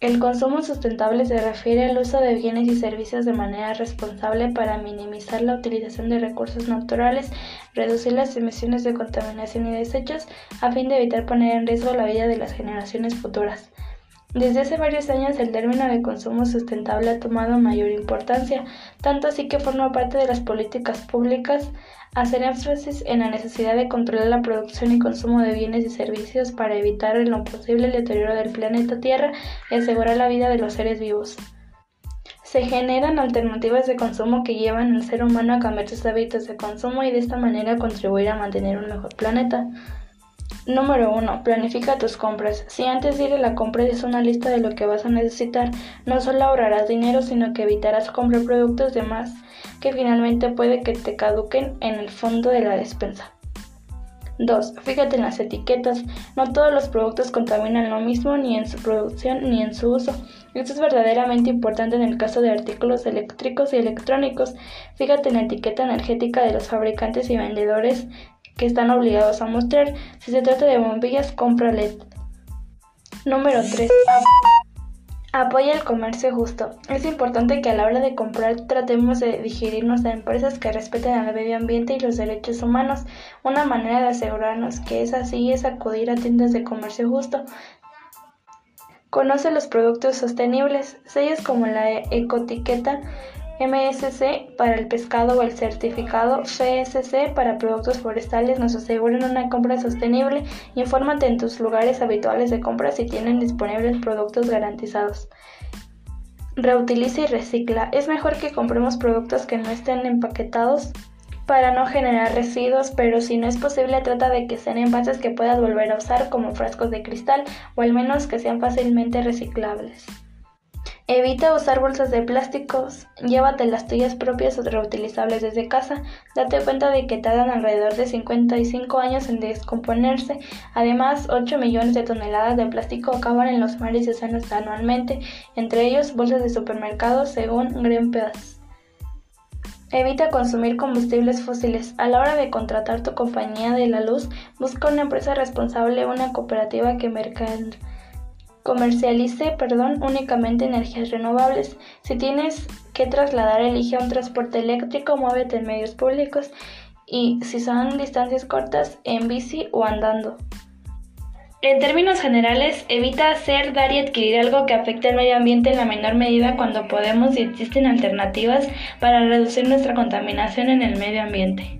El consumo sustentable se refiere al uso de bienes y servicios de manera responsable para minimizar la utilización de recursos naturales, reducir las emisiones de contaminación y desechos, a fin de evitar poner en riesgo la vida de las generaciones futuras. Desde hace varios años el término de consumo sustentable ha tomado mayor importancia, tanto así que forma parte de las políticas públicas hacer énfasis en la necesidad de controlar la producción y consumo de bienes y servicios para evitar en lo posible el deterioro del planeta Tierra y asegurar la vida de los seres vivos. Se generan alternativas de consumo que llevan al ser humano a cambiar sus hábitos de consumo y de esta manera contribuir a mantener un mejor planeta. Número 1. Planifica tus compras. Si antes de ir a la compra es una lista de lo que vas a necesitar, no solo ahorrarás dinero, sino que evitarás comprar productos de más que finalmente puede que te caduquen en el fondo de la despensa. 2. Fíjate en las etiquetas. No todos los productos contaminan lo mismo ni en su producción ni en su uso. Esto es verdaderamente importante en el caso de artículos eléctricos y electrónicos. Fíjate en la etiqueta energética de los fabricantes y vendedores que están obligados a mostrar. Si se trata de bombillas, compra LED. Número 3. Apoya el comercio justo. Es importante que a la hora de comprar tratemos de digerirnos a empresas que respeten al medio ambiente y los derechos humanos. Una manera de asegurarnos que es así es acudir a tiendas de comercio justo. Conoce los productos sostenibles, sellos como la ecotiqueta MSC para el pescado o el certificado FSC para productos forestales nos aseguran una compra sostenible. Infórmate en tus lugares habituales de compra si tienen disponibles productos garantizados. Reutiliza y recicla. Es mejor que compremos productos que no estén empaquetados para no generar residuos, pero si no es posible trata de que sean envases que puedas volver a usar como frascos de cristal o al menos que sean fácilmente reciclables. Evita usar bolsas de plásticos, llévate las tuyas propias o reutilizables desde casa, date cuenta de que tardan alrededor de 55 años en descomponerse, además 8 millones de toneladas de plástico acaban en los mares y océanos anualmente, entre ellos bolsas de supermercados según Greenpeace. Evita consumir combustibles fósiles. A la hora de contratar tu compañía de la luz, busca una empresa responsable una cooperativa que mercade comercialice perdón, únicamente energías renovables. Si tienes que trasladar, elige un transporte eléctrico, muévete en medios públicos y si son distancias cortas, en bici o andando. En términos generales, evita hacer, dar y adquirir algo que afecte al medio ambiente en la menor medida cuando podemos y existen alternativas para reducir nuestra contaminación en el medio ambiente.